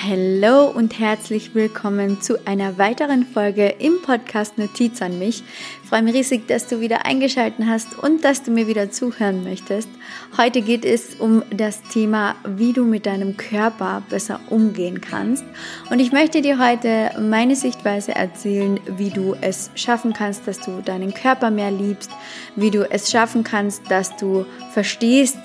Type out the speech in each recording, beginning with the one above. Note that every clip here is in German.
Hallo und herzlich willkommen zu einer weiteren Folge im Podcast Notiz an mich. Ich freue mich riesig, dass du wieder eingeschaltet hast und dass du mir wieder zuhören möchtest. Heute geht es um das Thema, wie du mit deinem Körper besser umgehen kannst. Und ich möchte dir heute meine Sichtweise erzählen, wie du es schaffen kannst, dass du deinen Körper mehr liebst, wie du es schaffen kannst, dass du verstehst,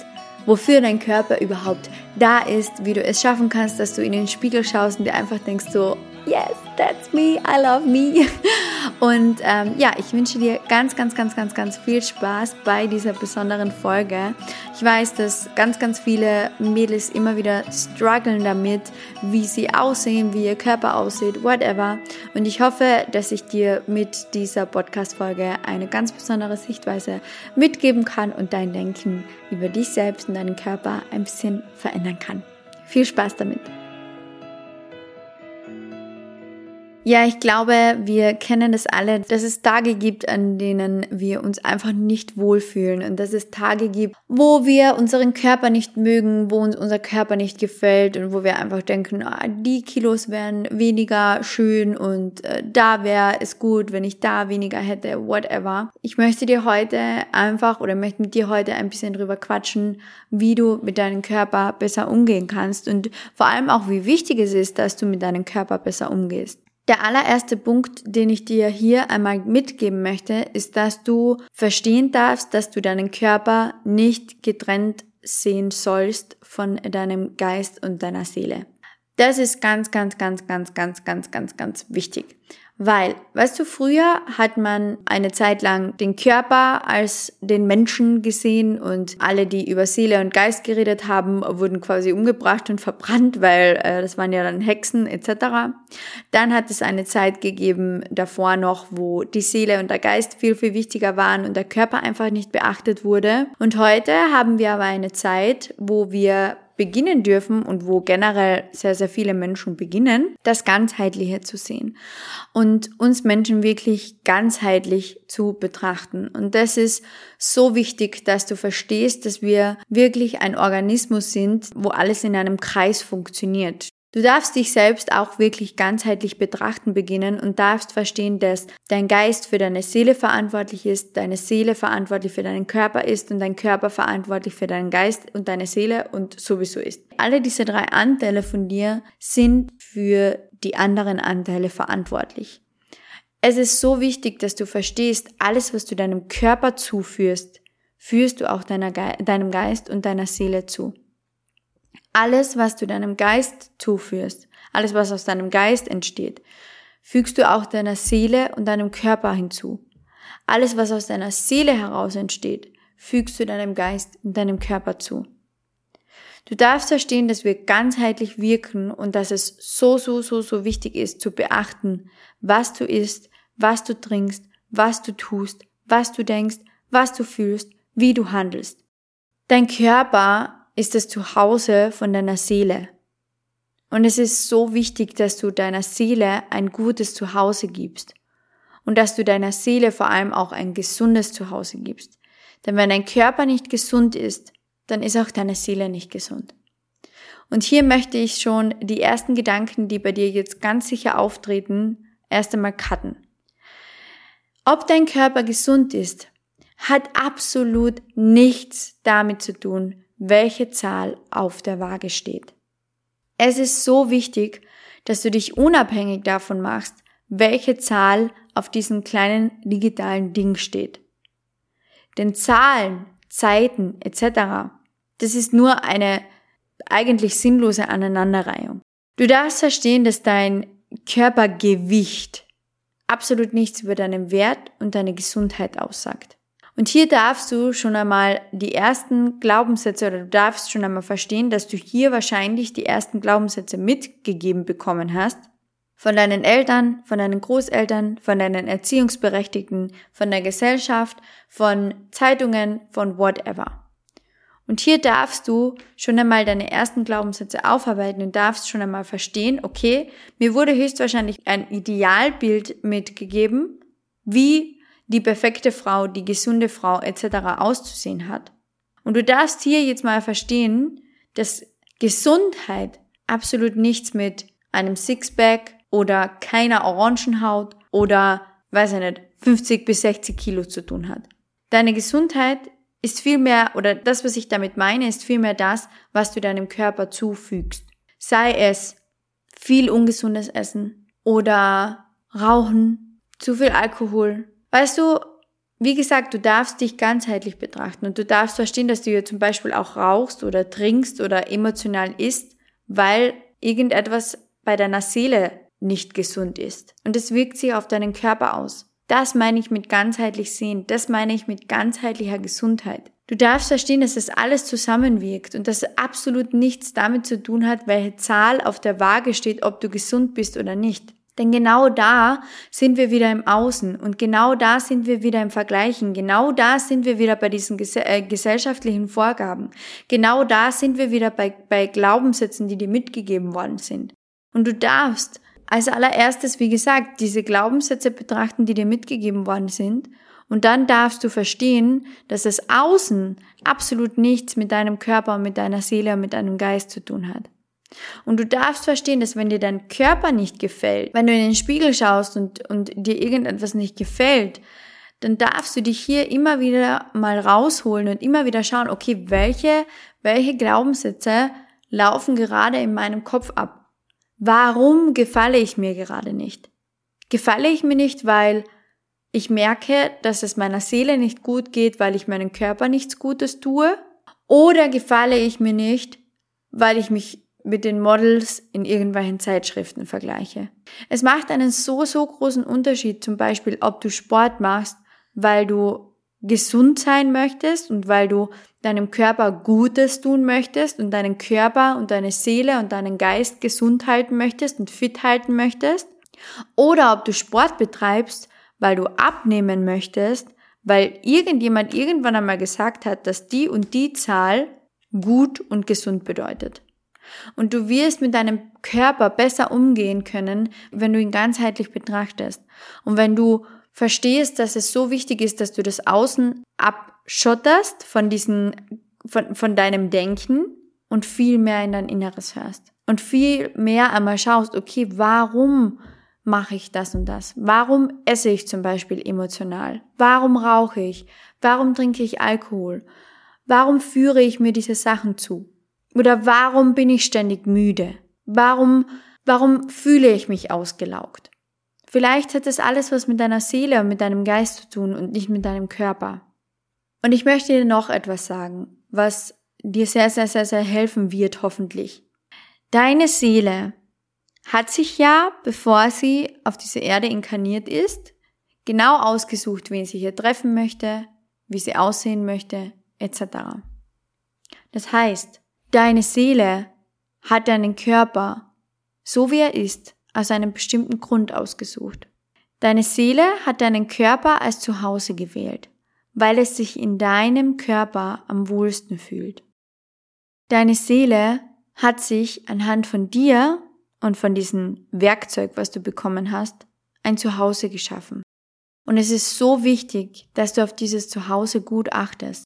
wofür dein Körper überhaupt da ist, wie du es schaffen kannst, dass du in den Spiegel schaust und dir einfach denkst so, yes, that's me, I love me. Und ähm, ja, ich wünsche dir ganz, ganz, ganz, ganz, ganz viel Spaß bei dieser besonderen Folge. Ich weiß, dass ganz, ganz viele Mädels immer wieder strugglen damit, wie sie aussehen, wie ihr Körper aussieht, whatever. Und ich hoffe, dass ich dir mit dieser Podcast-Folge eine ganz besondere Sichtweise mitgeben kann und dein Denken über dich selbst und deinen Körper ein bisschen verändern kann. Viel Spaß damit! Ja, ich glaube, wir kennen das alle, dass es Tage gibt, an denen wir uns einfach nicht wohlfühlen und dass es Tage gibt, wo wir unseren Körper nicht mögen, wo uns unser Körper nicht gefällt und wo wir einfach denken, ah, die Kilos wären weniger schön und äh, da wäre es gut, wenn ich da weniger hätte, whatever. Ich möchte dir heute einfach oder möchte mit dir heute ein bisschen drüber quatschen, wie du mit deinem Körper besser umgehen kannst und vor allem auch, wie wichtig es ist, dass du mit deinem Körper besser umgehst. Der allererste Punkt, den ich dir hier einmal mitgeben möchte, ist, dass du verstehen darfst, dass du deinen Körper nicht getrennt sehen sollst von deinem Geist und deiner Seele. Das ist ganz, ganz, ganz, ganz, ganz, ganz, ganz, ganz wichtig. Weil, weißt du, früher hat man eine Zeit lang den Körper als den Menschen gesehen und alle, die über Seele und Geist geredet haben, wurden quasi umgebracht und verbrannt, weil äh, das waren ja dann Hexen etc. Dann hat es eine Zeit gegeben davor noch, wo die Seele und der Geist viel, viel wichtiger waren und der Körper einfach nicht beachtet wurde. Und heute haben wir aber eine Zeit, wo wir beginnen dürfen und wo generell sehr, sehr viele Menschen beginnen, das Ganzheitliche zu sehen und uns Menschen wirklich ganzheitlich zu betrachten. Und das ist so wichtig, dass du verstehst, dass wir wirklich ein Organismus sind, wo alles in einem Kreis funktioniert. Du darfst dich selbst auch wirklich ganzheitlich betrachten beginnen und darfst verstehen, dass dein Geist für deine Seele verantwortlich ist, deine Seele verantwortlich für deinen Körper ist und dein Körper verantwortlich für deinen Geist und deine Seele und sowieso ist. Alle diese drei Anteile von dir sind für die anderen Anteile verantwortlich. Es ist so wichtig, dass du verstehst, alles, was du deinem Körper zuführst, führst du auch deiner Ge deinem Geist und deiner Seele zu. Alles, was du deinem Geist zuführst, alles, was aus deinem Geist entsteht, fügst du auch deiner Seele und deinem Körper hinzu. Alles, was aus deiner Seele heraus entsteht, fügst du deinem Geist und deinem Körper zu. Du darfst verstehen, dass wir ganzheitlich wirken und dass es so, so, so, so wichtig ist zu beachten, was du isst, was du trinkst, was du tust, was du denkst, was du fühlst, wie du handelst. Dein Körper ist das Zuhause von deiner Seele. Und es ist so wichtig, dass du deiner Seele ein gutes Zuhause gibst. Und dass du deiner Seele vor allem auch ein gesundes Zuhause gibst. Denn wenn dein Körper nicht gesund ist, dann ist auch deine Seele nicht gesund. Und hier möchte ich schon die ersten Gedanken, die bei dir jetzt ganz sicher auftreten, erst einmal cutten. Ob dein Körper gesund ist, hat absolut nichts damit zu tun, welche Zahl auf der Waage steht. Es ist so wichtig, dass du dich unabhängig davon machst, welche Zahl auf diesem kleinen digitalen Ding steht. Denn Zahlen, Zeiten etc., das ist nur eine eigentlich sinnlose Aneinanderreihung. Du darfst verstehen, dass dein Körpergewicht absolut nichts über deinen Wert und deine Gesundheit aussagt. Und hier darfst du schon einmal die ersten Glaubenssätze oder du darfst schon einmal verstehen, dass du hier wahrscheinlich die ersten Glaubenssätze mitgegeben bekommen hast. Von deinen Eltern, von deinen Großeltern, von deinen Erziehungsberechtigten, von der Gesellschaft, von Zeitungen, von whatever. Und hier darfst du schon einmal deine ersten Glaubenssätze aufarbeiten und darfst schon einmal verstehen, okay, mir wurde höchstwahrscheinlich ein Idealbild mitgegeben, wie die perfekte Frau, die gesunde Frau etc. auszusehen hat. Und du darfst hier jetzt mal verstehen, dass Gesundheit absolut nichts mit einem Sixpack oder keiner Orangenhaut oder, weiß ich nicht, 50 bis 60 Kilo zu tun hat. Deine Gesundheit ist vielmehr, oder das, was ich damit meine, ist vielmehr das, was du deinem Körper zufügst. Sei es viel ungesundes Essen oder Rauchen, zu viel Alkohol. Weißt du, wie gesagt, du darfst dich ganzheitlich betrachten und du darfst verstehen, dass du ja zum Beispiel auch rauchst oder trinkst oder emotional isst, weil irgendetwas bei deiner Seele nicht gesund ist. Und es wirkt sich auf deinen Körper aus. Das meine ich mit ganzheitlich sehen. Das meine ich mit ganzheitlicher Gesundheit. Du darfst verstehen, dass das alles zusammenwirkt und dass absolut nichts damit zu tun hat, welche Zahl auf der Waage steht, ob du gesund bist oder nicht. Denn genau da sind wir wieder im Außen und genau da sind wir wieder im Vergleichen. Genau da sind wir wieder bei diesen ges äh, gesellschaftlichen Vorgaben. Genau da sind wir wieder bei, bei Glaubenssätzen, die dir mitgegeben worden sind. Und du darfst als allererstes, wie gesagt, diese Glaubenssätze betrachten, die dir mitgegeben worden sind. Und dann darfst du verstehen, dass das Außen absolut nichts mit deinem Körper und mit deiner Seele und mit deinem Geist zu tun hat. Und du darfst verstehen, dass wenn dir dein Körper nicht gefällt, wenn du in den Spiegel schaust und, und dir irgendetwas nicht gefällt, dann darfst du dich hier immer wieder mal rausholen und immer wieder schauen, okay, welche, welche Glaubenssätze laufen gerade in meinem Kopf ab? Warum gefalle ich mir gerade nicht? Gefalle ich mir nicht, weil ich merke, dass es meiner Seele nicht gut geht, weil ich meinem Körper nichts Gutes tue? Oder gefalle ich mir nicht, weil ich mich mit den Models in irgendwelchen Zeitschriften vergleiche. Es macht einen so, so großen Unterschied, zum Beispiel, ob du Sport machst, weil du gesund sein möchtest und weil du deinem Körper Gutes tun möchtest und deinen Körper und deine Seele und deinen Geist gesund halten möchtest und fit halten möchtest, oder ob du Sport betreibst, weil du abnehmen möchtest, weil irgendjemand irgendwann einmal gesagt hat, dass die und die Zahl gut und gesund bedeutet. Und du wirst mit deinem Körper besser umgehen können, wenn du ihn ganzheitlich betrachtest. Und wenn du verstehst, dass es so wichtig ist, dass du das Außen abschotterst von diesen, von, von deinem Denken und viel mehr in dein Inneres hörst. Und viel mehr einmal schaust, okay, warum mache ich das und das? Warum esse ich zum Beispiel emotional? Warum rauche ich? Warum trinke ich Alkohol? Warum führe ich mir diese Sachen zu? Oder warum bin ich ständig müde? Warum, warum fühle ich mich ausgelaugt? Vielleicht hat das alles was mit deiner Seele und mit deinem Geist zu tun und nicht mit deinem Körper. Und ich möchte dir noch etwas sagen, was dir sehr, sehr, sehr, sehr helfen wird, hoffentlich. Deine Seele hat sich ja, bevor sie auf diese Erde inkarniert ist, genau ausgesucht, wen sie hier treffen möchte, wie sie aussehen möchte, etc. Das heißt, Deine Seele hat deinen Körper, so wie er ist, aus einem bestimmten Grund ausgesucht. Deine Seele hat deinen Körper als Zuhause gewählt, weil es sich in deinem Körper am wohlsten fühlt. Deine Seele hat sich anhand von dir und von diesem Werkzeug, was du bekommen hast, ein Zuhause geschaffen. Und es ist so wichtig, dass du auf dieses Zuhause gut achtest.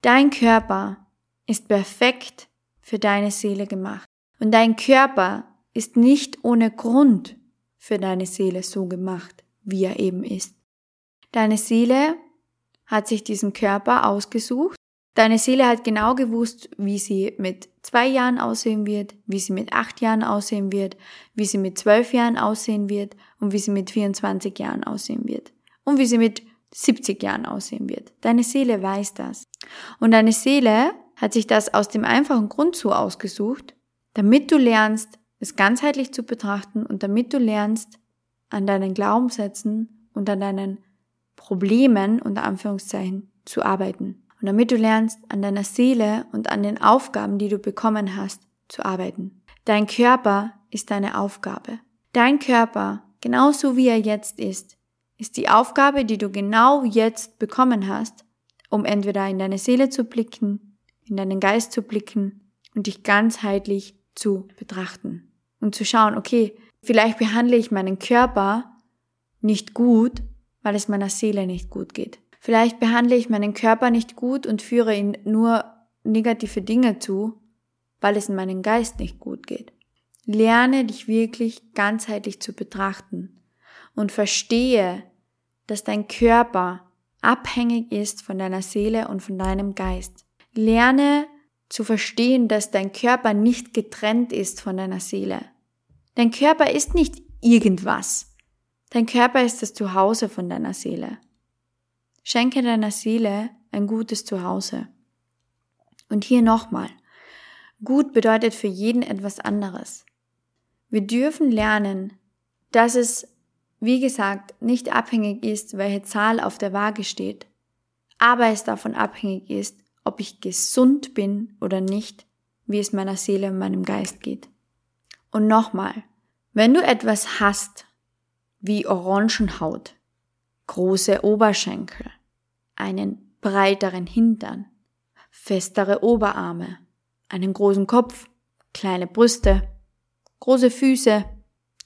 Dein Körper ist perfekt für deine Seele gemacht. Und dein Körper ist nicht ohne Grund für deine Seele so gemacht, wie er eben ist. Deine Seele hat sich diesen Körper ausgesucht. Deine Seele hat genau gewusst, wie sie mit zwei Jahren aussehen wird, wie sie mit acht Jahren aussehen wird, wie sie mit zwölf Jahren aussehen wird und wie sie mit 24 Jahren aussehen wird und wie sie mit 70 Jahren aussehen wird. Deine Seele weiß das. Und deine Seele hat sich das aus dem einfachen Grund so ausgesucht, damit du lernst, es ganzheitlich zu betrachten und damit du lernst, an deinen Glaubenssätzen und an deinen Problemen unter Anführungszeichen zu arbeiten. Und damit du lernst, an deiner Seele und an den Aufgaben, die du bekommen hast, zu arbeiten. Dein Körper ist deine Aufgabe. Dein Körper, genauso wie er jetzt ist, ist die Aufgabe, die du genau jetzt bekommen hast, um entweder in deine Seele zu blicken in deinen Geist zu blicken und dich ganzheitlich zu betrachten und zu schauen, okay, vielleicht behandle ich meinen Körper nicht gut, weil es meiner Seele nicht gut geht. Vielleicht behandle ich meinen Körper nicht gut und führe ihn nur negative Dinge zu, weil es in meinem Geist nicht gut geht. Lerne dich wirklich ganzheitlich zu betrachten und verstehe, dass dein Körper abhängig ist von deiner Seele und von deinem Geist. Lerne zu verstehen, dass dein Körper nicht getrennt ist von deiner Seele. Dein Körper ist nicht irgendwas. Dein Körper ist das Zuhause von deiner Seele. Schenke deiner Seele ein gutes Zuhause. Und hier nochmal. Gut bedeutet für jeden etwas anderes. Wir dürfen lernen, dass es, wie gesagt, nicht abhängig ist, welche Zahl auf der Waage steht, aber es davon abhängig ist, ob ich gesund bin oder nicht, wie es meiner Seele und meinem Geist geht. Und nochmal, wenn du etwas hast, wie Orangenhaut, große Oberschenkel, einen breiteren Hintern, festere Oberarme, einen großen Kopf, kleine Brüste, große Füße,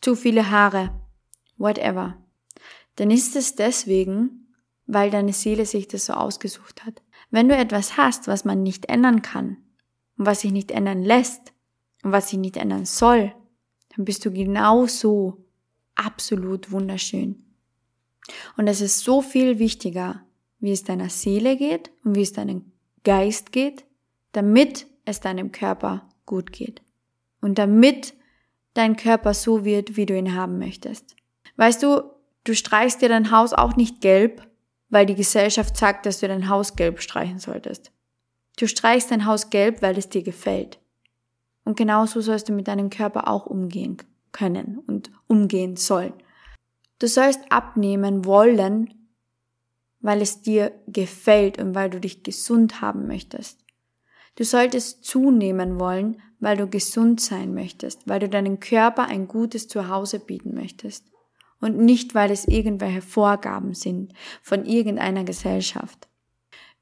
zu viele Haare, whatever, dann ist es deswegen, weil deine Seele sich das so ausgesucht hat. Wenn du etwas hast, was man nicht ändern kann und was sich nicht ändern lässt und was sich nicht ändern soll, dann bist du genauso absolut wunderschön. Und es ist so viel wichtiger, wie es deiner Seele geht und wie es deinem Geist geht, damit es deinem Körper gut geht. Und damit dein Körper so wird, wie du ihn haben möchtest. Weißt du, du streichst dir dein Haus auch nicht gelb, weil die Gesellschaft sagt, dass du dein Haus gelb streichen solltest. Du streichst dein Haus gelb, weil es dir gefällt. Und genauso sollst du mit deinem Körper auch umgehen können und umgehen sollen. Du sollst abnehmen wollen, weil es dir gefällt und weil du dich gesund haben möchtest. Du solltest zunehmen wollen, weil du gesund sein möchtest, weil du deinem Körper ein gutes Zuhause bieten möchtest und nicht, weil es irgendwelche Vorgaben sind von irgendeiner Gesellschaft.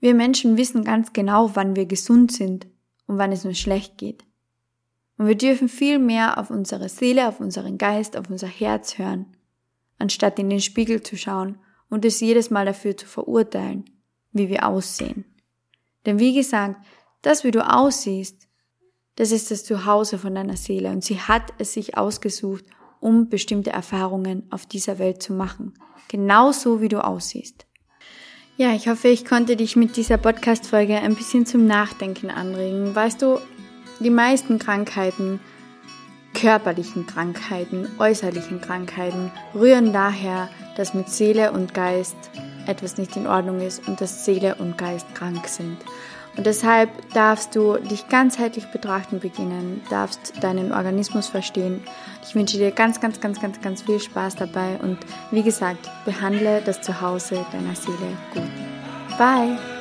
Wir Menschen wissen ganz genau, wann wir gesund sind und wann es uns schlecht geht. Und wir dürfen viel mehr auf unsere Seele, auf unseren Geist, auf unser Herz hören, anstatt in den Spiegel zu schauen und es jedes Mal dafür zu verurteilen, wie wir aussehen. Denn wie gesagt, das, wie du aussiehst, das ist das Zuhause von deiner Seele und sie hat es sich ausgesucht, um bestimmte Erfahrungen auf dieser Welt zu machen. Genauso wie du aussiehst. Ja, ich hoffe, ich konnte dich mit dieser Podcast-Folge ein bisschen zum Nachdenken anregen. Weißt du, die meisten Krankheiten, körperlichen Krankheiten, äußerlichen Krankheiten, rühren daher, dass mit Seele und Geist etwas nicht in Ordnung ist und dass Seele und Geist krank sind. Und deshalb darfst du dich ganzheitlich betrachten beginnen, darfst deinen Organismus verstehen. Ich wünsche dir ganz, ganz, ganz, ganz, ganz viel Spaß dabei und wie gesagt, behandle das Zuhause deiner Seele gut. Bye!